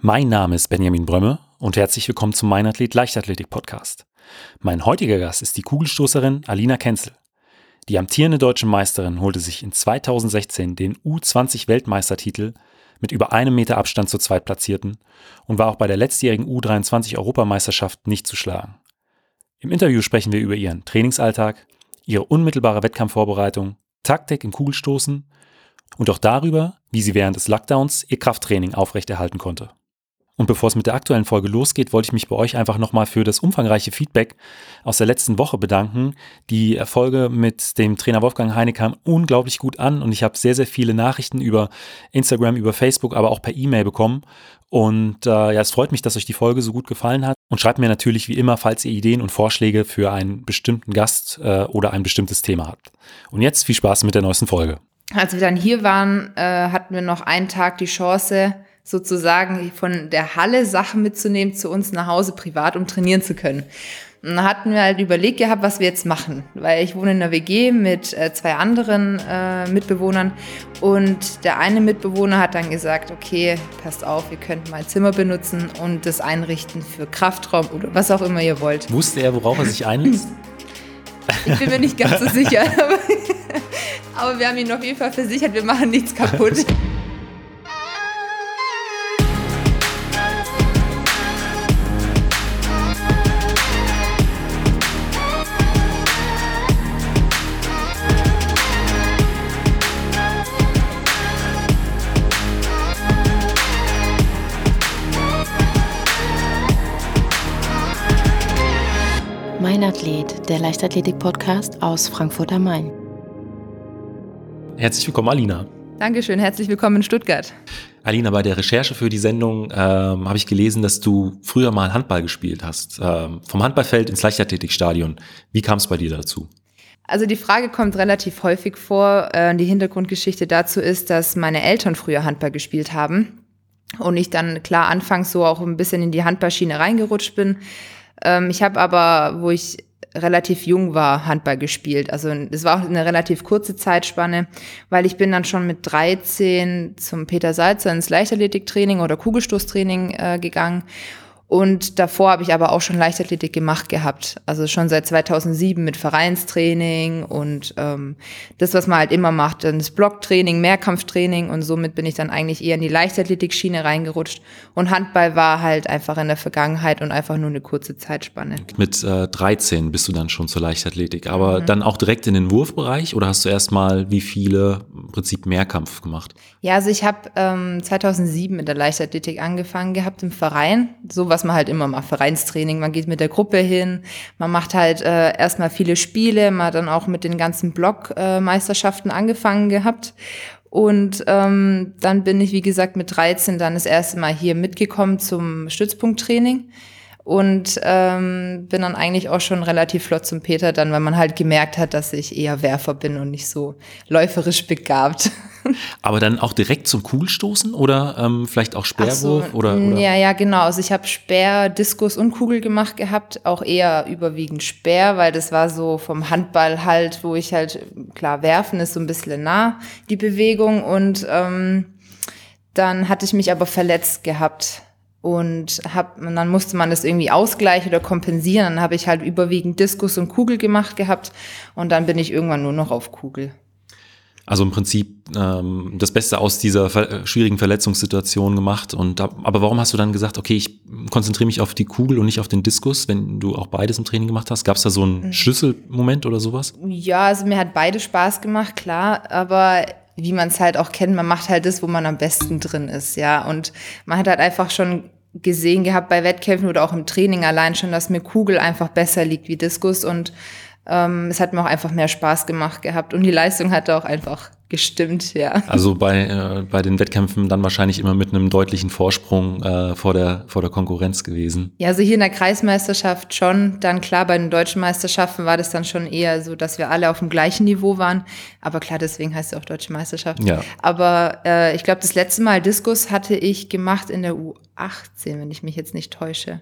Mein Name ist Benjamin Brömme und herzlich willkommen zum Mein Athlet Leichtathletik Podcast. Mein heutiger Gast ist die Kugelstoßerin Alina Kenzel. Die amtierende deutsche Meisterin holte sich in 2016 den U20 Weltmeistertitel mit über einem Meter Abstand zur Zweitplatzierten und war auch bei der letztjährigen U23 Europameisterschaft nicht zu schlagen. Im Interview sprechen wir über ihren Trainingsalltag, ihre unmittelbare Wettkampfvorbereitung, Taktik im Kugelstoßen und auch darüber, wie sie während des Lockdowns ihr Krafttraining aufrechterhalten konnte. Und bevor es mit der aktuellen Folge losgeht, wollte ich mich bei euch einfach nochmal für das umfangreiche Feedback aus der letzten Woche bedanken. Die Erfolge mit dem Trainer Wolfgang Heine kam unglaublich gut an und ich habe sehr, sehr viele Nachrichten über Instagram, über Facebook, aber auch per E-Mail bekommen. Und äh, ja, es freut mich, dass euch die Folge so gut gefallen hat. Und schreibt mir natürlich wie immer, falls ihr Ideen und Vorschläge für einen bestimmten Gast äh, oder ein bestimmtes Thema habt. Und jetzt viel Spaß mit der neuesten Folge. Als wir dann hier waren, äh, hatten wir noch einen Tag die Chance, sozusagen von der Halle Sachen mitzunehmen zu uns nach Hause privat, um trainieren zu können. Und dann hatten wir halt überlegt gehabt, was wir jetzt machen, weil ich wohne in einer WG mit äh, zwei anderen äh, Mitbewohnern und der eine Mitbewohner hat dann gesagt, okay, passt auf, ihr könnt mein Zimmer benutzen und das einrichten für Kraftraum oder was auch immer ihr wollt. Wusste er, worauf er sich einlässt? Ich bin mir nicht ganz so sicher, aber, aber wir haben ihn auf jeden Fall versichert, wir machen nichts kaputt. Mein Athlet, der Leichtathletik-Podcast aus Frankfurt am Main. Herzlich willkommen, Alina. Dankeschön, herzlich willkommen in Stuttgart. Alina, bei der Recherche für die Sendung ähm, habe ich gelesen, dass du früher mal Handball gespielt hast. Ähm, vom Handballfeld ins Leichtathletikstadion. Wie kam es bei dir dazu? Also die Frage kommt relativ häufig vor. Äh, die Hintergrundgeschichte dazu ist, dass meine Eltern früher Handball gespielt haben und ich dann klar anfangs so auch ein bisschen in die Handballschiene reingerutscht bin ähm, ich habe aber, wo ich relativ jung war, Handball gespielt. Also es war auch eine relativ kurze Zeitspanne, weil ich bin dann schon mit 13 zum Peter Salzer ins Leichtathletiktraining oder Kugelstoßtraining äh, gegangen und davor habe ich aber auch schon Leichtathletik gemacht gehabt. Also schon seit 2007 mit Vereinstraining und ähm, das, was man halt immer macht, dann das Blocktraining, Mehrkampftraining und somit bin ich dann eigentlich eher in die Leichtathletik-Schiene reingerutscht. Und Handball war halt einfach in der Vergangenheit und einfach nur eine kurze Zeitspanne. Mit äh, 13 bist du dann schon zur Leichtathletik, aber mhm. dann auch direkt in den Wurfbereich oder hast du erstmal wie viele im Prinzip Mehrkampf gemacht? Ja, also ich habe ähm, 2007 mit der Leichtathletik angefangen gehabt im Verein. So was man halt immer macht, Vereinstraining. Man geht mit der Gruppe hin, man macht halt äh, erstmal viele Spiele, man hat dann auch mit den ganzen Blockmeisterschaften äh, angefangen gehabt. Und ähm, dann bin ich, wie gesagt, mit 13 dann das erste Mal hier mitgekommen zum Stützpunkttraining und ähm, bin dann eigentlich auch schon relativ flott zum Peter dann, weil man halt gemerkt hat, dass ich eher Werfer bin und nicht so läuferisch begabt. Aber dann auch direkt zum Kugelstoßen oder ähm, vielleicht auch Speerwurf so, oder, oder, Ja, ja, genau. Also ich habe Speer, Diskus und Kugel gemacht gehabt, auch eher überwiegend Speer, weil das war so vom Handball halt, wo ich halt klar werfen ist so ein bisschen nah die Bewegung und ähm, dann hatte ich mich aber verletzt gehabt und hab, und dann musste man das irgendwie ausgleichen oder kompensieren. Dann habe ich halt überwiegend Diskus und Kugel gemacht gehabt und dann bin ich irgendwann nur noch auf Kugel. Also im Prinzip ähm, das Beste aus dieser ver schwierigen Verletzungssituation gemacht. Und da, aber warum hast du dann gesagt, okay, ich konzentriere mich auf die Kugel und nicht auf den Diskus, wenn du auch beides im Training gemacht hast? Gab es da so einen mhm. Schlüsselmoment oder sowas? Ja, also mir hat beide Spaß gemacht, klar. Aber wie man es halt auch kennt, man macht halt das, wo man am besten drin ist, ja. Und man hat halt einfach schon gesehen gehabt bei Wettkämpfen oder auch im Training allein schon, dass mir Kugel einfach besser liegt wie Diskus und ähm, es hat mir auch einfach mehr Spaß gemacht gehabt und die Leistung hatte auch einfach gestimmt, ja. Also bei, äh, bei den Wettkämpfen dann wahrscheinlich immer mit einem deutlichen Vorsprung äh, vor, der, vor der Konkurrenz gewesen. Ja, also hier in der Kreismeisterschaft schon. Dann klar, bei den deutschen Meisterschaften war das dann schon eher so, dass wir alle auf dem gleichen Niveau waren. Aber klar, deswegen heißt es auch deutsche Meisterschaft. Ja. Aber äh, ich glaube, das letzte Mal Diskus hatte ich gemacht in der U18, wenn ich mich jetzt nicht täusche.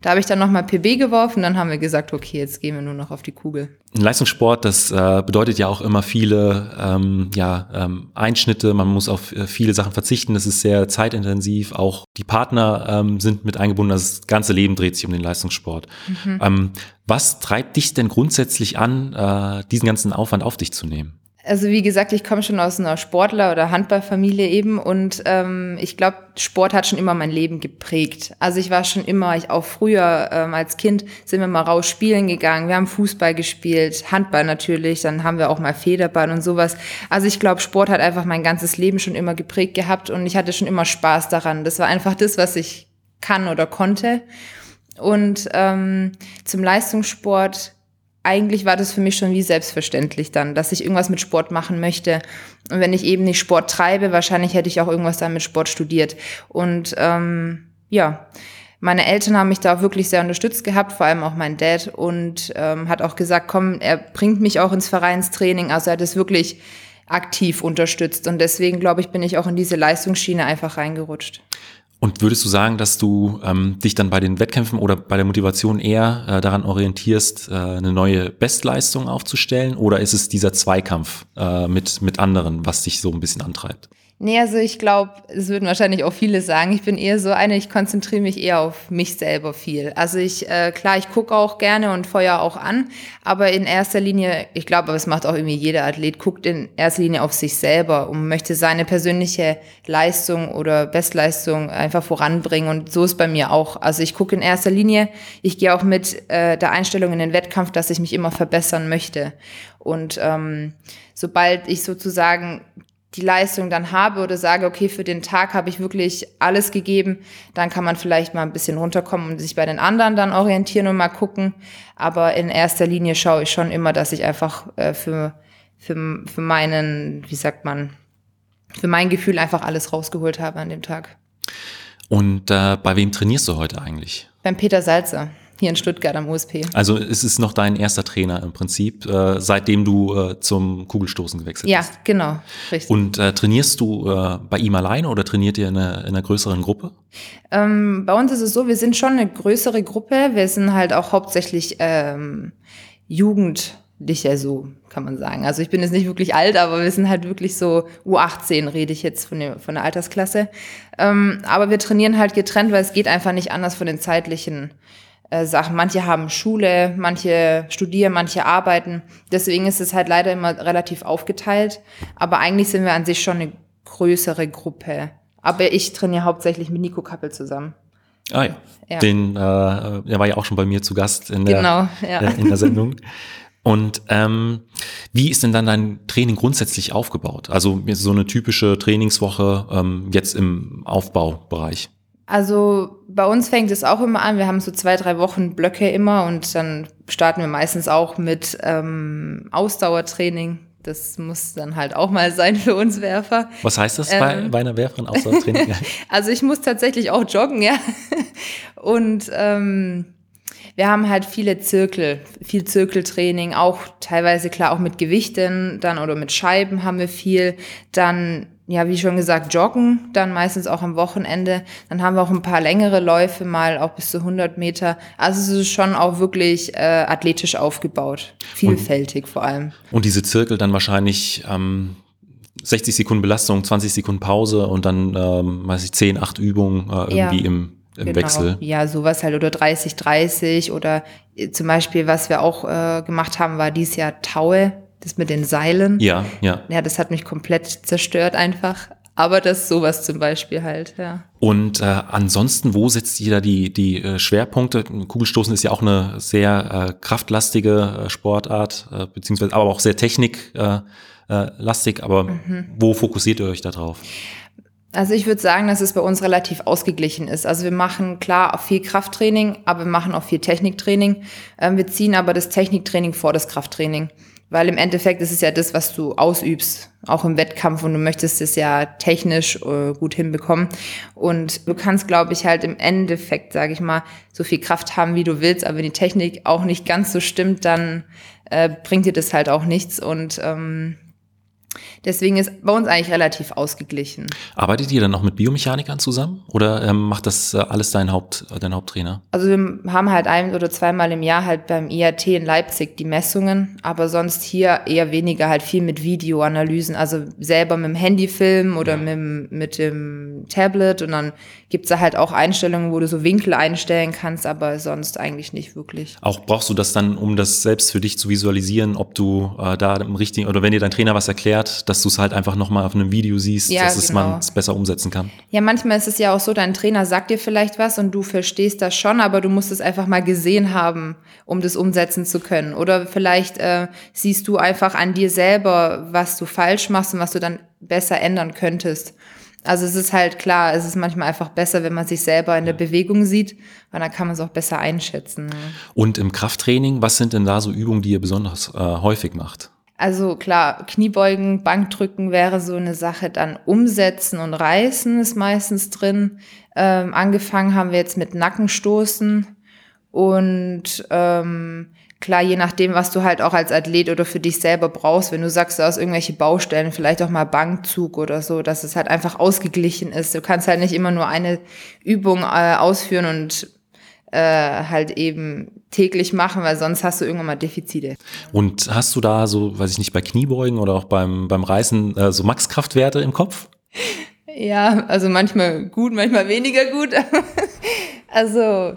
Da habe ich dann nochmal PB geworfen, dann haben wir gesagt, okay, jetzt gehen wir nur noch auf die Kugel. Leistungssport, das äh, bedeutet ja auch immer viele ähm, ja, ähm, Einschnitte, man muss auf äh, viele Sachen verzichten, das ist sehr zeitintensiv, auch die Partner ähm, sind mit eingebunden, das ganze Leben dreht sich um den Leistungssport. Mhm. Ähm, was treibt dich denn grundsätzlich an, äh, diesen ganzen Aufwand auf dich zu nehmen? Also wie gesagt, ich komme schon aus einer Sportler- oder Handballfamilie eben und ähm, ich glaube, Sport hat schon immer mein Leben geprägt. Also ich war schon immer, ich auch früher ähm, als Kind sind wir mal raus spielen gegangen, wir haben Fußball gespielt, Handball natürlich, dann haben wir auch mal Federball und sowas. Also ich glaube, Sport hat einfach mein ganzes Leben schon immer geprägt gehabt und ich hatte schon immer Spaß daran. Das war einfach das, was ich kann oder konnte. Und ähm, zum Leistungssport eigentlich war das für mich schon wie selbstverständlich dann, dass ich irgendwas mit Sport machen möchte. Und wenn ich eben nicht Sport treibe, wahrscheinlich hätte ich auch irgendwas dann mit Sport studiert. Und ähm, ja, meine Eltern haben mich da wirklich sehr unterstützt gehabt, vor allem auch mein Dad und ähm, hat auch gesagt, komm, er bringt mich auch ins Vereinstraining. Also er hat es wirklich aktiv unterstützt und deswegen glaube ich, bin ich auch in diese Leistungsschiene einfach reingerutscht. Und würdest du sagen, dass du ähm, dich dann bei den Wettkämpfen oder bei der Motivation eher äh, daran orientierst, äh, eine neue Bestleistung aufzustellen? Oder ist es dieser Zweikampf äh, mit, mit anderen, was dich so ein bisschen antreibt? Nee, also ich glaube, es würden wahrscheinlich auch viele sagen, ich bin eher so eine, ich konzentriere mich eher auf mich selber viel. Also ich, äh, klar, ich gucke auch gerne und feuer auch an, aber in erster Linie, ich glaube, das macht auch irgendwie jeder Athlet, guckt in erster Linie auf sich selber und möchte seine persönliche Leistung oder Bestleistung einfach voranbringen und so ist bei mir auch. Also ich gucke in erster Linie, ich gehe auch mit äh, der Einstellung in den Wettkampf, dass ich mich immer verbessern möchte. Und ähm, sobald ich sozusagen die Leistung dann habe oder sage, okay, für den Tag habe ich wirklich alles gegeben, dann kann man vielleicht mal ein bisschen runterkommen und sich bei den anderen dann orientieren und mal gucken. Aber in erster Linie schaue ich schon immer, dass ich einfach äh, für, für, für meinen, wie sagt man, für mein Gefühl einfach alles rausgeholt habe an dem Tag. Und äh, bei wem trainierst du heute eigentlich? Beim Peter Salzer hier in Stuttgart am USP. Also es ist noch dein erster Trainer im Prinzip, äh, seitdem du äh, zum Kugelstoßen gewechselt ja, bist. Ja, genau, richtig. Und äh, trainierst du äh, bei ihm alleine oder trainiert ihr in einer, in einer größeren Gruppe? Ähm, bei uns ist es so, wir sind schon eine größere Gruppe. Wir sind halt auch hauptsächlich ähm, Jugend ja so, kann man sagen. Also ich bin jetzt nicht wirklich alt, aber wir sind halt wirklich so U18 rede ich jetzt von, der von der Altersklasse. Ähm, aber wir trainieren halt getrennt, weil es geht einfach nicht anders von den zeitlichen äh, Sachen. Manche haben Schule, manche studieren, manche arbeiten. Deswegen ist es halt leider immer relativ aufgeteilt. Aber eigentlich sind wir an sich schon eine größere Gruppe. Aber ich trainiere hauptsächlich mit Nico Kappel zusammen. Ah ja. ja. Den, äh, der war ja auch schon bei mir zu Gast in der, genau, ja. äh, in der Sendung. Und ähm, wie ist denn dann dein Training grundsätzlich aufgebaut? Also so eine typische Trainingswoche ähm, jetzt im Aufbaubereich. Also bei uns fängt es auch immer an. Wir haben so zwei, drei Wochen Blöcke immer und dann starten wir meistens auch mit ähm, Ausdauertraining. Das muss dann halt auch mal sein für uns Werfer. Was heißt das bei, ähm, bei einer Werferin Ausdauertraining? also ich muss tatsächlich auch joggen, ja. Und ähm, wir haben halt viele Zirkel, viel Zirkeltraining, auch teilweise klar auch mit Gewichten dann oder mit Scheiben haben wir viel. Dann ja, wie schon gesagt, joggen, dann meistens auch am Wochenende. Dann haben wir auch ein paar längere Läufe, mal auch bis zu 100 Meter. Also es ist schon auch wirklich äh, athletisch aufgebaut, vielfältig und, vor allem. Und diese Zirkel dann wahrscheinlich ähm, 60 Sekunden Belastung, 20 Sekunden Pause und dann, ähm, weiß ich, 10, 8 Übungen äh, irgendwie ja. im im genau. Wechsel. Ja, sowas halt oder 30, 30 oder äh, zum Beispiel, was wir auch äh, gemacht haben, war dieses Jahr Taue das mit den Seilen. Ja, ja. Ja, das hat mich komplett zerstört einfach. Aber das sowas zum Beispiel halt, ja. Und äh, ansonsten, wo setzt ihr da die, die äh, Schwerpunkte? Kugelstoßen ist ja auch eine sehr äh, kraftlastige äh, Sportart, äh, beziehungsweise aber auch sehr techniklastig. Äh, äh, aber mhm. wo fokussiert ihr euch da drauf? Also ich würde sagen, dass es bei uns relativ ausgeglichen ist. Also wir machen klar auch viel Krafttraining, aber wir machen auch viel Techniktraining. Ähm, wir ziehen aber das Techniktraining vor das Krafttraining. Weil im Endeffekt ist es ja das, was du ausübst, auch im Wettkampf und du möchtest es ja technisch äh, gut hinbekommen. Und du kannst, glaube ich, halt im Endeffekt, sage ich mal, so viel Kraft haben, wie du willst, aber wenn die Technik auch nicht ganz so stimmt, dann äh, bringt dir das halt auch nichts. Und ähm, Deswegen ist bei uns eigentlich relativ ausgeglichen. Arbeitet ihr dann noch mit Biomechanikern zusammen oder ähm, macht das äh, alles dein, Haupt, dein Haupttrainer? Also wir haben halt ein oder zweimal im Jahr halt beim IAT in Leipzig die Messungen, aber sonst hier eher weniger halt viel mit Videoanalysen, also selber mit dem Handy filmen oder ja. mit, mit dem Tablet und dann gibt's da halt auch Einstellungen, wo du so Winkel einstellen kannst, aber sonst eigentlich nicht wirklich. Auch brauchst du das dann, um das selbst für dich zu visualisieren, ob du äh, da im richtigen, oder wenn dir dein Trainer was erklärt, dass du es halt einfach nochmal auf einem Video siehst, ja, dass genau. man es besser umsetzen kann? Ja, manchmal ist es ja auch so, dein Trainer sagt dir vielleicht was und du verstehst das schon, aber du musst es einfach mal gesehen haben, um das umsetzen zu können. Oder vielleicht äh, siehst du einfach an dir selber, was du falsch machst und was du dann besser ändern könntest. Also es ist halt klar, es ist manchmal einfach besser, wenn man sich selber in der Bewegung sieht, weil dann kann man es auch besser einschätzen. Und im Krafttraining, was sind denn da so Übungen, die ihr besonders äh, häufig macht? Also klar, Kniebeugen, Bankdrücken wäre so eine Sache, dann umsetzen und reißen ist meistens drin. Ähm, angefangen haben wir jetzt mit Nackenstoßen und ähm, klar, je nachdem, was du halt auch als Athlet oder für dich selber brauchst, wenn du sagst, du hast irgendwelche Baustellen, vielleicht auch mal Bankzug oder so, dass es halt einfach ausgeglichen ist. Du kannst halt nicht immer nur eine Übung äh, ausführen und äh, halt eben täglich machen, weil sonst hast du irgendwann mal Defizite. Und hast du da so, weiß ich nicht, bei Kniebeugen oder auch beim, beim Reißen äh, so Maxkraftwerte im Kopf? Ja, also manchmal gut, manchmal weniger gut. also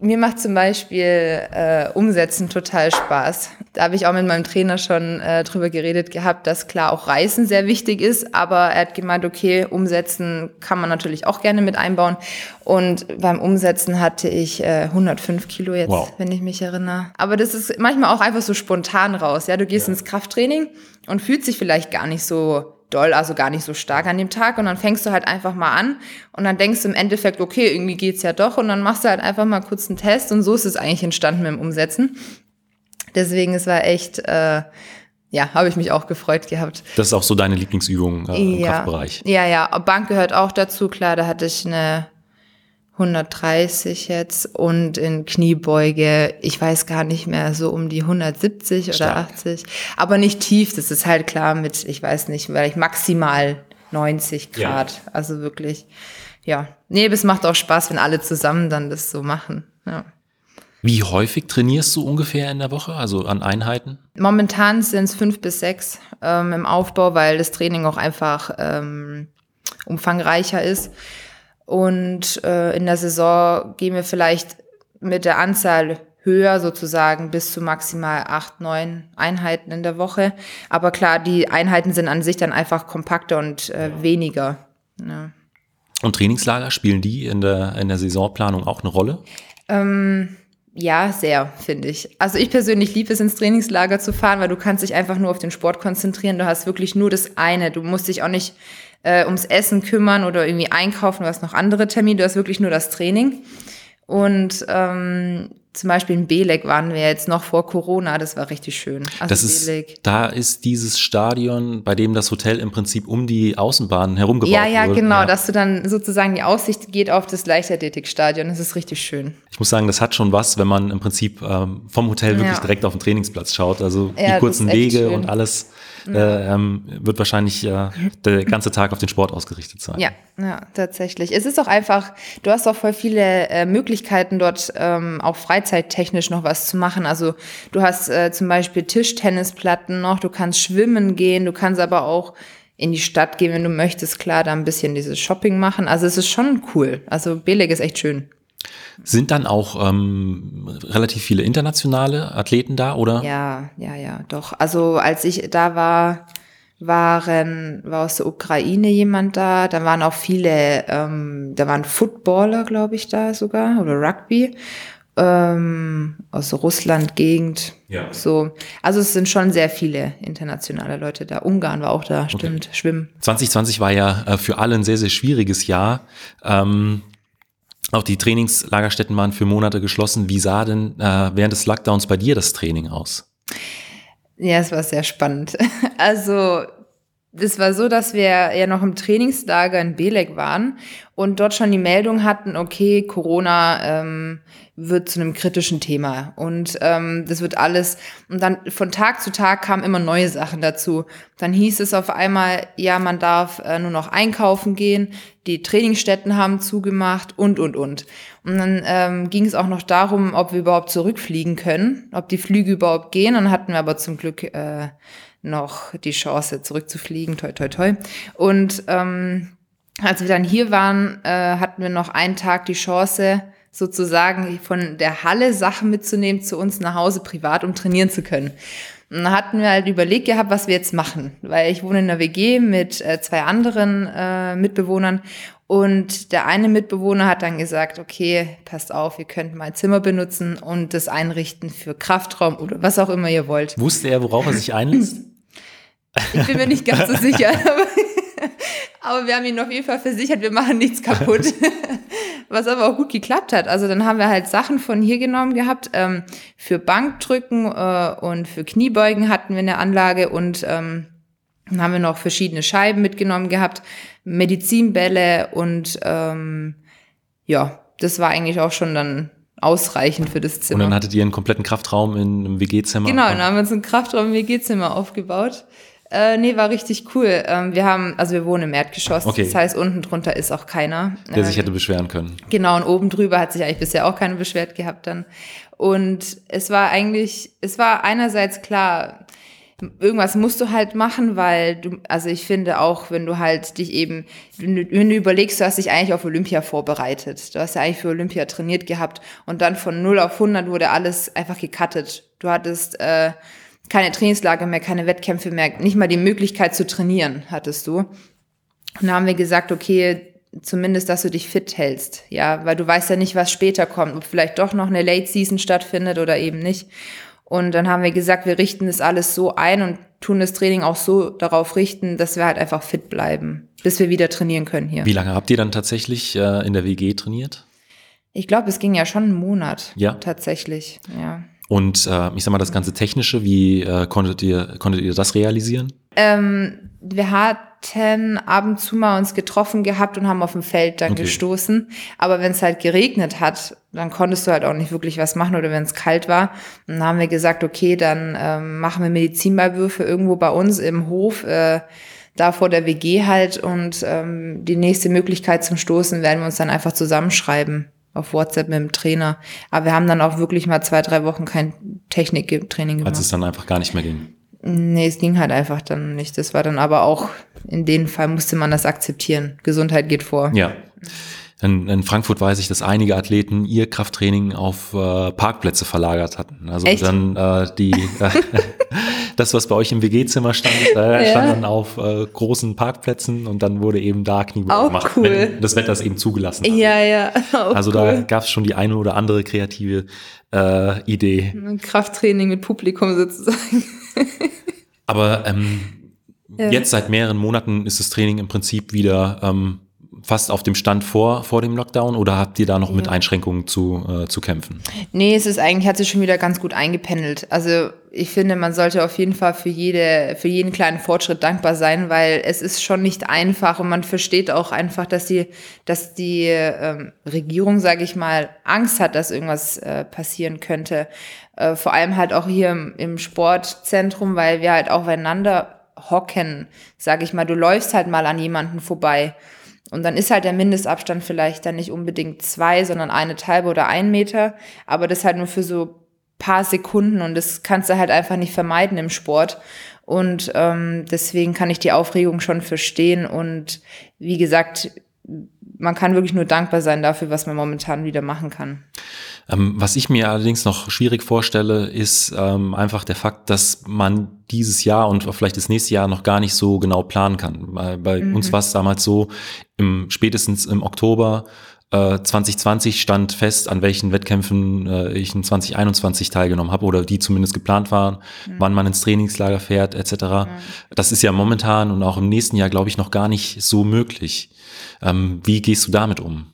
mir macht zum Beispiel äh, Umsetzen total Spaß. Da habe ich auch mit meinem Trainer schon äh, drüber geredet gehabt, dass klar auch Reißen sehr wichtig ist, aber er hat gemeint, okay, Umsetzen kann man natürlich auch gerne mit einbauen. Und beim Umsetzen hatte ich äh, 105 Kilo jetzt, wow. wenn ich mich erinnere. Aber das ist manchmal auch einfach so spontan raus. Ja, du gehst ja. ins Krafttraining und fühlt sich vielleicht gar nicht so doll, also gar nicht so stark an dem Tag. Und dann fängst du halt einfach mal an und dann denkst du im Endeffekt, okay, irgendwie geht's ja doch. Und dann machst du halt einfach mal kurz einen Test und so ist es eigentlich entstanden mit dem Umsetzen. Deswegen, es war echt, äh, ja, habe ich mich auch gefreut gehabt. Das ist auch so deine Lieblingsübung äh, im ja. Kraftbereich. Ja, ja, Bank gehört auch dazu, klar, da hatte ich eine 130 jetzt und in Kniebeuge, ich weiß gar nicht mehr, so um die 170 Stark. oder 80. Aber nicht tief, das ist halt klar mit, ich weiß nicht, vielleicht maximal 90 Grad. Ja. Also wirklich, ja. Nee, es macht auch Spaß, wenn alle zusammen dann das so machen. Ja. Wie häufig trainierst du ungefähr in der Woche, also an Einheiten? Momentan sind es fünf bis sechs ähm, im Aufbau, weil das Training auch einfach ähm, umfangreicher ist. Und äh, in der Saison gehen wir vielleicht mit der Anzahl höher sozusagen bis zu maximal acht, neun Einheiten in der Woche. Aber klar, die Einheiten sind an sich dann einfach kompakter und äh, weniger. Ja. Und Trainingslager, spielen die in der, in der Saisonplanung auch eine Rolle? Ähm, ja, sehr, finde ich. Also ich persönlich liebe es, ins Trainingslager zu fahren, weil du kannst dich einfach nur auf den Sport konzentrieren. Du hast wirklich nur das eine. Du musst dich auch nicht äh, ums Essen kümmern oder irgendwie einkaufen, du hast noch andere Termine, du hast wirklich nur das Training. Und ähm, zum Beispiel in Belek waren wir jetzt noch vor Corona, das war richtig schön. Also das ist, da ist dieses Stadion, bei dem das Hotel im Prinzip um die Außenbahn herumgebaut ja, ja, wurde. Genau, ja, genau, dass du dann sozusagen die Aussicht geht auf das Leichtathletikstadion, das ist richtig schön. Ich muss sagen, das hat schon was, wenn man im Prinzip ähm, vom Hotel wirklich ja. direkt auf den Trainingsplatz schaut, also ja, die kurzen Wege schön. und alles äh, ähm, wird wahrscheinlich äh, der ganze Tag auf den Sport ausgerichtet sein. Ja, ja, tatsächlich. Es ist auch einfach, du hast auch voll viele äh, Möglichkeiten dort ähm, auch freizeittechnisch noch was zu machen. Also du hast äh, zum Beispiel Tischtennisplatten noch, du kannst schwimmen gehen, du kannst aber auch in die Stadt gehen, wenn du möchtest, klar, da ein bisschen dieses Shopping machen. Also es ist schon cool. Also Beleg ist echt schön. Sind dann auch ähm, relativ viele internationale Athleten da, oder? Ja, ja, ja, doch. Also als ich da war, waren, war aus der Ukraine jemand da, da waren auch viele, ähm, da waren Footballer, glaube ich, da sogar, oder Rugby. Ähm, aus Russland Gegend. Ja. So. Also es sind schon sehr viele internationale Leute da. Ungarn war auch da, stimmt, okay. Schwimmen. 2020 war ja äh, für alle ein sehr, sehr schwieriges Jahr. Ähm, auch die Trainingslagerstätten waren für Monate geschlossen. Wie sah denn äh, während des Lockdowns bei dir das Training aus? Ja, es war sehr spannend. Also das war so, dass wir ja noch im Trainingslager in Belek waren und dort schon die Meldung hatten, okay, Corona ähm, wird zu einem kritischen Thema und ähm, das wird alles und dann von Tag zu Tag kamen immer neue Sachen dazu. Dann hieß es auf einmal, ja, man darf äh, nur noch einkaufen gehen, die Trainingsstätten haben zugemacht und und und. Und dann ähm, ging es auch noch darum, ob wir überhaupt zurückfliegen können, ob die Flüge überhaupt gehen. Dann hatten wir aber zum Glück äh, noch die Chance, zurückzufliegen. Toi, toi, toi. Und ähm, als wir dann hier waren, äh, hatten wir noch einen Tag die Chance, sozusagen von der Halle Sachen mitzunehmen zu uns nach Hause privat, um trainieren zu können. Und dann hatten wir halt überlegt gehabt, was wir jetzt machen, weil ich wohne in der WG mit äh, zwei anderen äh, Mitbewohnern und der eine Mitbewohner hat dann gesagt, okay, passt auf, ihr könnt mein Zimmer benutzen und das einrichten für Kraftraum oder was auch immer ihr wollt. Wusste er, worauf er sich einlässt? Ich bin mir nicht ganz so sicher. Aber, wir haben ihn auf jeden Fall versichert, wir machen nichts kaputt. Was aber auch gut geklappt hat. Also dann haben wir halt Sachen von hier genommen gehabt. Ähm, für Bankdrücken äh, und für Kniebeugen hatten wir eine Anlage und ähm, dann haben wir noch verschiedene Scheiben mitgenommen gehabt, Medizinbälle und ähm, ja, das war eigentlich auch schon dann ausreichend für das Zimmer. Und dann hattet ihr einen kompletten Kraftraum in einem WG-Zimmer? Genau, dann haben wir uns einen Kraftraum im WG-Zimmer aufgebaut. Äh, nee, war richtig cool. Ähm, wir haben, also wir wohnen im Erdgeschoss, okay. das heißt, unten drunter ist auch keiner. Der äh, sich hätte beschweren können. Genau, und oben drüber hat sich eigentlich bisher auch keiner beschwert gehabt dann. Und es war eigentlich, es war einerseits klar, irgendwas musst du halt machen, weil du, also ich finde auch, wenn du halt dich eben, wenn du, wenn du überlegst, du hast dich eigentlich auf Olympia vorbereitet. Du hast ja eigentlich für Olympia trainiert gehabt und dann von 0 auf 100 wurde alles einfach gecuttet. Du hattest äh, keine Trainingslager mehr, keine Wettkämpfe mehr, nicht mal die Möglichkeit zu trainieren hattest du. Und da haben wir gesagt, okay, zumindest, dass du dich fit hältst, ja, weil du weißt ja nicht, was später kommt, ob vielleicht doch noch eine Late Season stattfindet oder eben nicht. Und dann haben wir gesagt, wir richten das alles so ein und tun das Training auch so darauf richten, dass wir halt einfach fit bleiben, bis wir wieder trainieren können hier. Wie lange habt ihr dann tatsächlich äh, in der WG trainiert? Ich glaube, es ging ja schon einen Monat. Ja. Tatsächlich, ja. Und äh, ich sag mal, das ganze Technische, wie äh, konntet, ihr, konntet ihr das realisieren? Ähm, wir hatten ab und zu mal uns getroffen gehabt und haben auf dem Feld dann okay. gestoßen. Aber wenn es halt geregnet hat, dann konntest du halt auch nicht wirklich was machen oder wenn es kalt war. Und dann haben wir gesagt, okay, dann ähm, machen wir Medizinballwürfe irgendwo bei uns im Hof, äh, da vor der WG halt. Und ähm, die nächste Möglichkeit zum Stoßen werden wir uns dann einfach zusammenschreiben auf WhatsApp mit dem Trainer. Aber wir haben dann auch wirklich mal zwei, drei Wochen kein Techniktraining gemacht. Als es dann einfach gar nicht mehr ging. Nee, es ging halt einfach dann nicht. Das war dann aber auch, in dem Fall musste man das akzeptieren. Gesundheit geht vor. Ja. In, in Frankfurt weiß ich, dass einige Athleten ihr Krafttraining auf äh, Parkplätze verlagert hatten. Also Echt? dann äh, die äh, das, was bei euch im WG-Zimmer stand, äh, ja. stand dann auf äh, großen Parkplätzen und dann wurde eben da Kniebeugen gemacht, cool. wenn das Wetter es eben zugelassen hat. Ja, ja. Auch also cool. da gab es schon die eine oder andere kreative äh, Idee. Krafttraining mit Publikum sozusagen. Aber ähm, ja. jetzt seit mehreren Monaten ist das Training im Prinzip wieder ähm, fast auf dem Stand vor, vor dem Lockdown oder habt ihr da noch ja. mit Einschränkungen zu, äh, zu kämpfen? Nee, es ist eigentlich, hat sich schon wieder ganz gut eingependelt. Also ich finde, man sollte auf jeden Fall für jede, für jeden kleinen Fortschritt dankbar sein, weil es ist schon nicht einfach und man versteht auch einfach, dass die, dass die ähm, Regierung, sage ich mal, Angst hat, dass irgendwas äh, passieren könnte. Äh, vor allem halt auch hier im, im Sportzentrum, weil wir halt aufeinander hocken, sage ich mal. Du läufst halt mal an jemanden vorbei. Und dann ist halt der Mindestabstand vielleicht dann nicht unbedingt zwei, sondern eine halbe oder ein Meter. Aber das halt nur für so paar Sekunden und das kannst du halt einfach nicht vermeiden im Sport. Und ähm, deswegen kann ich die Aufregung schon verstehen. Und wie gesagt, man kann wirklich nur dankbar sein dafür, was man momentan wieder machen kann. Ähm, was ich mir allerdings noch schwierig vorstelle, ist ähm, einfach der Fakt, dass man dieses Jahr und vielleicht das nächste Jahr noch gar nicht so genau planen kann. Bei, bei mhm. uns war es damals so, im, spätestens im Oktober 2020 äh, stand fest, an welchen Wettkämpfen äh, ich in 2021 teilgenommen habe oder die zumindest geplant waren, mhm. wann man ins Trainingslager fährt etc. Mhm. Das ist ja momentan und auch im nächsten Jahr, glaube ich, noch gar nicht so möglich. Ähm, wie gehst du damit um?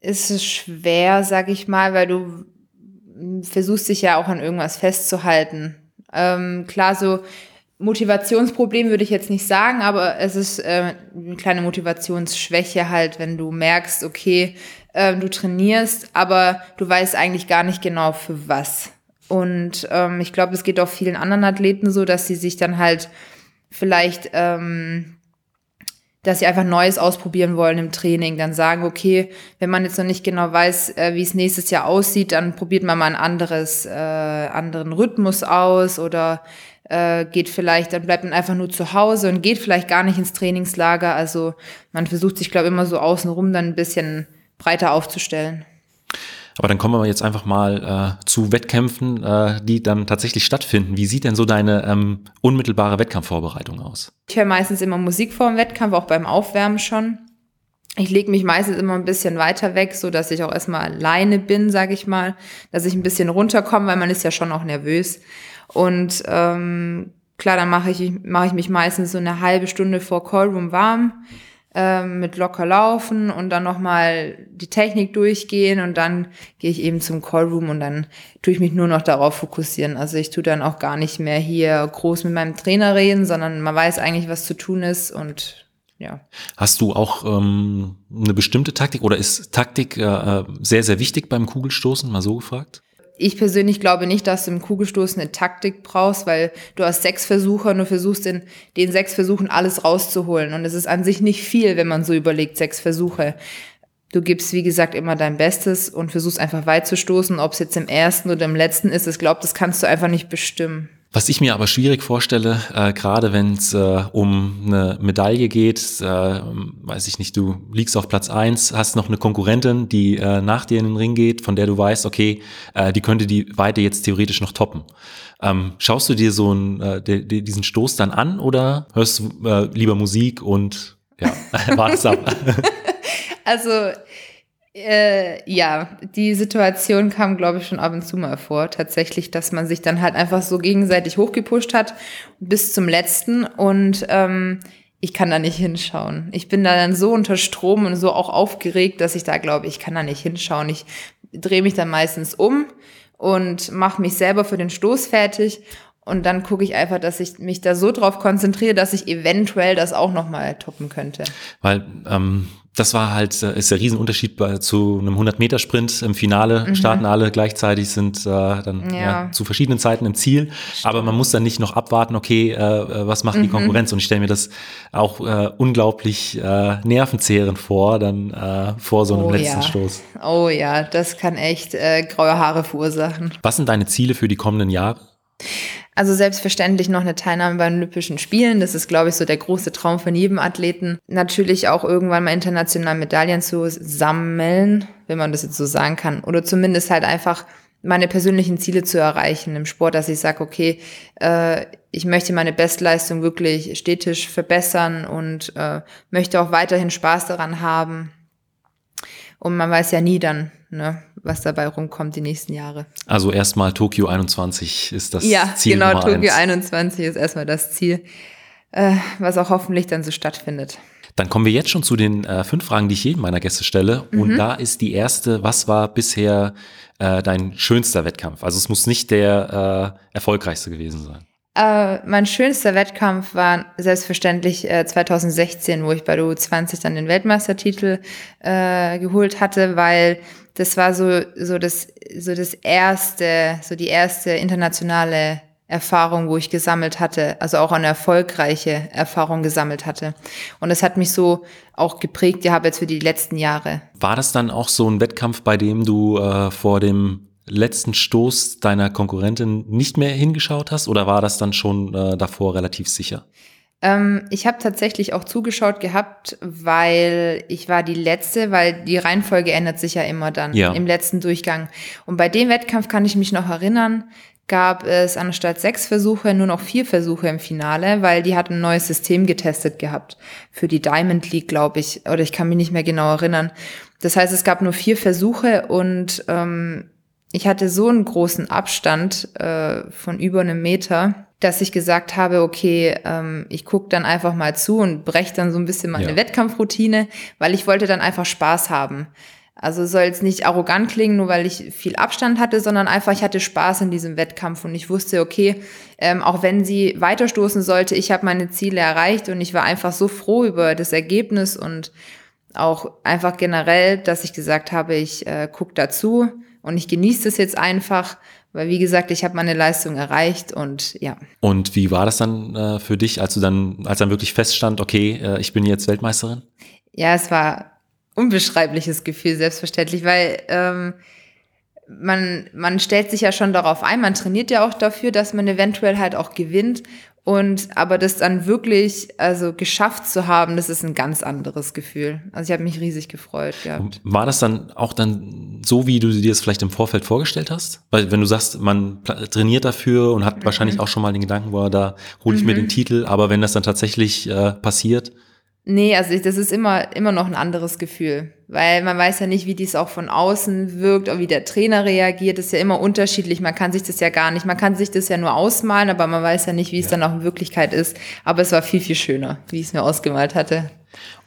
Ist es schwer, sag ich mal, weil du versuchst dich ja auch an irgendwas festzuhalten. Ähm, klar, so Motivationsproblem würde ich jetzt nicht sagen, aber es ist äh, eine kleine Motivationsschwäche halt, wenn du merkst, okay, äh, du trainierst, aber du weißt eigentlich gar nicht genau für was. Und ähm, ich glaube, es geht auch vielen anderen Athleten so, dass sie sich dann halt vielleicht, ähm, dass sie einfach Neues ausprobieren wollen im Training, dann sagen, okay, wenn man jetzt noch nicht genau weiß, äh, wie es nächstes Jahr aussieht, dann probiert man mal ein anderes, äh, anderen Rhythmus aus oder äh, geht vielleicht, dann bleibt man einfach nur zu Hause und geht vielleicht gar nicht ins Trainingslager. Also man versucht sich, glaube ich, immer so außenrum dann ein bisschen breiter aufzustellen. Aber dann kommen wir jetzt einfach mal äh, zu Wettkämpfen, äh, die dann tatsächlich stattfinden. Wie sieht denn so deine ähm, unmittelbare Wettkampfvorbereitung aus? Ich höre meistens immer Musik vor dem Wettkampf, auch beim Aufwärmen schon. Ich lege mich meistens immer ein bisschen weiter weg, so dass ich auch erstmal alleine bin, sage ich mal, dass ich ein bisschen runterkomme, weil man ist ja schon auch nervös. Und ähm, klar, dann mache ich, mach ich mich meistens so eine halbe Stunde vor Callroom warm ähm, mit locker laufen und dann nochmal die Technik durchgehen und dann gehe ich eben zum Callroom und dann tue ich mich nur noch darauf fokussieren. Also ich tue dann auch gar nicht mehr hier groß mit meinem Trainer reden, sondern man weiß eigentlich, was zu tun ist und ja. Hast du auch ähm, eine bestimmte Taktik oder ist Taktik äh, äh sehr, sehr wichtig beim Kugelstoßen, mal so gefragt? Ich persönlich glaube nicht, dass du im Kugelstoß eine Taktik brauchst, weil du hast sechs Versuche und du versuchst in den sechs Versuchen alles rauszuholen. Und es ist an sich nicht viel, wenn man so überlegt, sechs Versuche. Du gibst, wie gesagt, immer dein Bestes und versuchst einfach weit zu stoßen. Ob es jetzt im ersten oder im letzten ist, ich glaube, das kannst du einfach nicht bestimmen. Was ich mir aber schwierig vorstelle, äh, gerade wenn es äh, um eine Medaille geht, äh, weiß ich nicht, du liegst auf Platz eins, hast noch eine Konkurrentin, die äh, nach dir in den Ring geht, von der du weißt, okay, äh, die könnte die Weite jetzt theoretisch noch toppen. Ähm, schaust du dir so einen, äh, de, de, diesen Stoß dann an oder hörst du äh, lieber Musik und ja, wartest ab? also äh, ja, die Situation kam, glaube ich, schon ab und zu mal vor. Tatsächlich, dass man sich dann halt einfach so gegenseitig hochgepusht hat bis zum letzten und ähm, ich kann da nicht hinschauen. Ich bin da dann so unter Strom und so auch aufgeregt, dass ich da glaube, ich kann da nicht hinschauen. Ich drehe mich dann meistens um und mache mich selber für den Stoß fertig und dann gucke ich einfach, dass ich mich da so drauf konzentriere, dass ich eventuell das auch nochmal toppen könnte. Weil ähm, das war halt, äh, ist der Riesenunterschied bei, zu einem 100-Meter-Sprint im Finale, mhm. starten alle gleichzeitig, sind äh, dann ja. ja. zu verschiedenen Zeiten im Ziel. Stimmt. Aber man muss dann nicht noch abwarten, okay, äh, äh was macht mhm. die Konkurrenz? Und ich stelle mir das auch äh, unglaublich äh, nervenzehrend vor, dann äh, vor so einem oh, letzten ja. Stoß. Oh ja, das kann echt äh, graue Haare verursachen. Was sind deine Ziele für die kommenden Jahre? Also selbstverständlich noch eine Teilnahme bei den Olympischen Spielen. Das ist, glaube ich, so der große Traum von jedem Athleten. Natürlich auch irgendwann mal international Medaillen zu sammeln, wenn man das jetzt so sagen kann. Oder zumindest halt einfach meine persönlichen Ziele zu erreichen im Sport, dass ich sage, okay, äh, ich möchte meine Bestleistung wirklich stetig verbessern und äh, möchte auch weiterhin Spaß daran haben. Und man weiß ja nie dann, ne, was dabei rumkommt die nächsten Jahre. Also erstmal Tokio 21 ist das ja, Ziel. Ja, genau, Tokio eins. 21 ist erstmal das Ziel, äh, was auch hoffentlich dann so stattfindet. Dann kommen wir jetzt schon zu den äh, fünf Fragen, die ich jedem meiner Gäste stelle. Mhm. Und da ist die erste, was war bisher äh, dein schönster Wettkampf? Also es muss nicht der äh, erfolgreichste gewesen sein. Äh, mein schönster Wettkampf war selbstverständlich äh, 2016, wo ich bei der U20 dann den Weltmeistertitel äh, geholt hatte, weil das war so, so das, so das erste, so die erste internationale Erfahrung, wo ich gesammelt hatte, also auch eine erfolgreiche Erfahrung gesammelt hatte. Und das hat mich so auch geprägt, ja, jetzt für die letzten Jahre. War das dann auch so ein Wettkampf, bei dem du äh, vor dem letzten Stoß deiner Konkurrentin nicht mehr hingeschaut hast oder war das dann schon äh, davor relativ sicher? Ähm, ich habe tatsächlich auch zugeschaut gehabt, weil ich war die letzte, weil die Reihenfolge ändert sich ja immer dann ja. im letzten Durchgang. Und bei dem Wettkampf kann ich mich noch erinnern, gab es anstatt sechs Versuche nur noch vier Versuche im Finale, weil die hatten ein neues System getestet gehabt für die Diamond League, glaube ich, oder ich kann mich nicht mehr genau erinnern. Das heißt, es gab nur vier Versuche und ähm, ich hatte so einen großen Abstand äh, von über einem Meter, dass ich gesagt habe, okay, ähm, ich gucke dann einfach mal zu und breche dann so ein bisschen meine ja. Wettkampfroutine, weil ich wollte dann einfach Spaß haben. Also soll jetzt nicht arrogant klingen, nur weil ich viel Abstand hatte, sondern einfach, ich hatte Spaß in diesem Wettkampf und ich wusste, okay, ähm, auch wenn sie weiterstoßen sollte, ich habe meine Ziele erreicht und ich war einfach so froh über das Ergebnis und auch einfach generell, dass ich gesagt habe, ich äh, gucke dazu und ich genieße das jetzt einfach, weil wie gesagt, ich habe meine Leistung erreicht und ja. Und wie war das dann äh, für dich, als du dann, als dann wirklich feststand, okay, äh, ich bin jetzt Weltmeisterin? Ja, es war unbeschreibliches Gefühl, selbstverständlich, weil ähm, man, man stellt sich ja schon darauf ein, man trainiert ja auch dafür, dass man eventuell halt auch gewinnt. Und aber das dann wirklich also geschafft zu haben, das ist ein ganz anderes Gefühl. Also ich habe mich riesig gefreut. Gehabt. War das dann auch dann so, wie du dir das vielleicht im Vorfeld vorgestellt hast? Weil wenn du sagst, man trainiert dafür und hat mhm. wahrscheinlich auch schon mal den Gedanken, boah, da hole ich mhm. mir den Titel, aber wenn das dann tatsächlich äh, passiert, Nee, also ich, das ist immer, immer noch ein anderes Gefühl, weil man weiß ja nicht, wie dies auch von außen wirkt oder wie der Trainer reagiert. Das ist ja immer unterschiedlich. Man kann sich das ja gar nicht, man kann sich das ja nur ausmalen, aber man weiß ja nicht, wie es dann auch in Wirklichkeit ist. Aber es war viel, viel schöner, wie ich es mir ausgemalt hatte.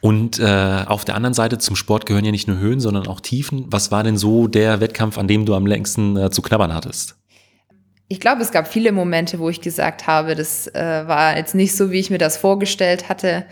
Und äh, auf der anderen Seite zum Sport gehören ja nicht nur Höhen, sondern auch Tiefen. Was war denn so der Wettkampf, an dem du am längsten äh, zu knabbern hattest? Ich glaube, es gab viele Momente, wo ich gesagt habe, das äh, war jetzt nicht so, wie ich mir das vorgestellt hatte.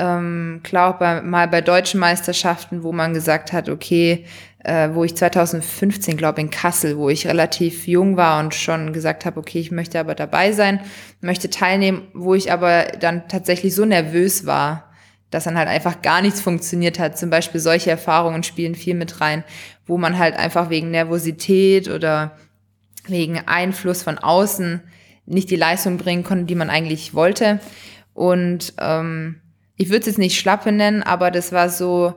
Ähm, klar auch bei, mal bei deutschen Meisterschaften, wo man gesagt hat, okay, äh, wo ich 2015, glaube in Kassel, wo ich relativ jung war und schon gesagt habe, okay, ich möchte aber dabei sein, möchte teilnehmen, wo ich aber dann tatsächlich so nervös war, dass dann halt einfach gar nichts funktioniert hat. Zum Beispiel solche Erfahrungen spielen viel mit rein, wo man halt einfach wegen Nervosität oder wegen Einfluss von außen nicht die Leistung bringen konnte, die man eigentlich wollte. Und ähm, ich würde es jetzt nicht Schlappe nennen, aber das war so,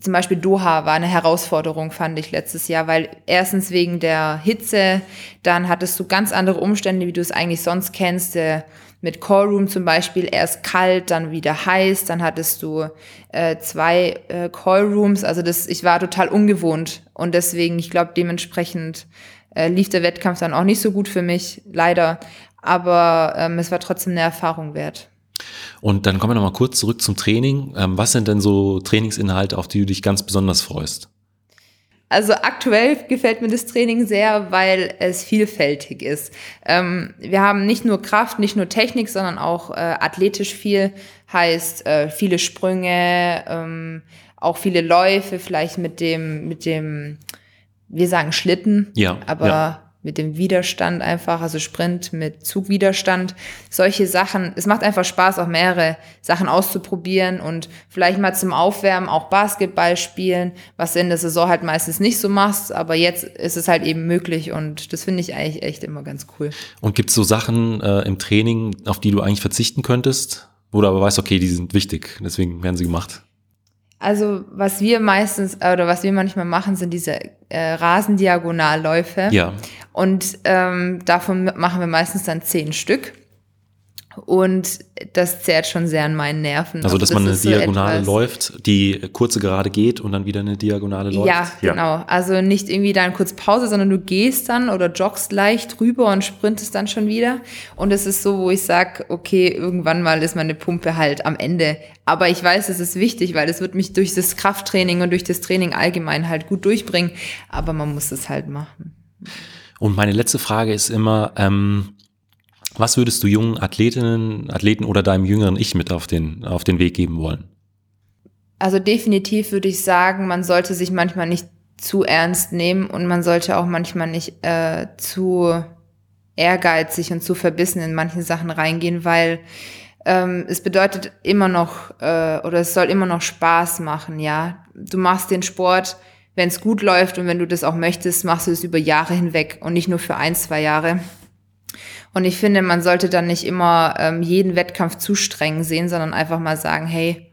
zum Beispiel Doha war eine Herausforderung, fand ich letztes Jahr, weil erstens wegen der Hitze, dann hattest du ganz andere Umstände, wie du es eigentlich sonst kennst. Der, mit Callroom zum Beispiel erst kalt, dann wieder heiß, dann hattest du äh, zwei äh, Callrooms. Also das, ich war total ungewohnt und deswegen, ich glaube, dementsprechend äh, lief der Wettkampf dann auch nicht so gut für mich, leider. Aber ähm, es war trotzdem eine Erfahrung wert. Und dann kommen wir nochmal kurz zurück zum Training. Ähm, was sind denn so Trainingsinhalte, auf die du dich ganz besonders freust? Also aktuell gefällt mir das Training sehr, weil es vielfältig ist. Ähm, wir haben nicht nur Kraft, nicht nur Technik, sondern auch äh, athletisch viel. Heißt äh, viele Sprünge, ähm, auch viele Läufe, vielleicht mit dem, mit dem, wir sagen Schlitten. Ja. Aber ja mit dem Widerstand einfach, also Sprint mit Zugwiderstand, solche Sachen. Es macht einfach Spaß, auch mehrere Sachen auszuprobieren und vielleicht mal zum Aufwärmen auch Basketball spielen, was in der Saison halt meistens nicht so machst, aber jetzt ist es halt eben möglich und das finde ich eigentlich echt immer ganz cool. Und gibt es so Sachen äh, im Training, auf die du eigentlich verzichten könntest, wo du aber weißt, okay, die sind wichtig, deswegen werden sie gemacht? Also was wir meistens oder was wir manchmal machen, sind diese äh, Rasendiagonalläufe. Ja. Und ähm, davon machen wir meistens dann zehn Stück. Und das zehrt schon sehr an meinen Nerven. Also, dass also, das man eine Diagonale so läuft, die kurze Gerade geht und dann wieder eine Diagonale läuft. Ja, ja, genau. Also nicht irgendwie dann kurz Pause, sondern du gehst dann oder joggst leicht rüber und sprintest dann schon wieder. Und es ist so, wo ich sage, okay, irgendwann mal ist meine Pumpe halt am Ende. Aber ich weiß, es ist wichtig, weil es wird mich durch das Krafttraining und durch das Training allgemein halt gut durchbringen. Aber man muss es halt machen. Und meine letzte Frage ist immer, ähm, was würdest du jungen Athletinnen, Athleten oder deinem jüngeren Ich mit auf den, auf den Weg geben wollen? Also definitiv würde ich sagen, man sollte sich manchmal nicht zu ernst nehmen und man sollte auch manchmal nicht äh, zu ehrgeizig und zu verbissen in manchen Sachen reingehen, weil ähm, es bedeutet immer noch äh, oder es soll immer noch Spaß machen, ja. Du machst den Sport, wenn es gut läuft und wenn du das auch möchtest, machst du es über Jahre hinweg und nicht nur für ein, zwei Jahre. Und ich finde, man sollte dann nicht immer ähm, jeden Wettkampf zu streng sehen, sondern einfach mal sagen, hey,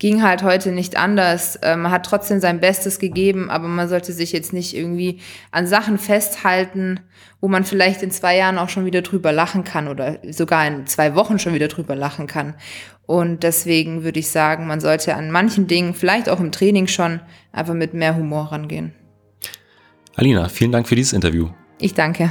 ging halt heute nicht anders. Äh, man hat trotzdem sein Bestes gegeben, aber man sollte sich jetzt nicht irgendwie an Sachen festhalten, wo man vielleicht in zwei Jahren auch schon wieder drüber lachen kann oder sogar in zwei Wochen schon wieder drüber lachen kann. Und deswegen würde ich sagen, man sollte an manchen Dingen, vielleicht auch im Training schon, einfach mit mehr Humor rangehen. Alina, vielen Dank für dieses Interview. Ich danke.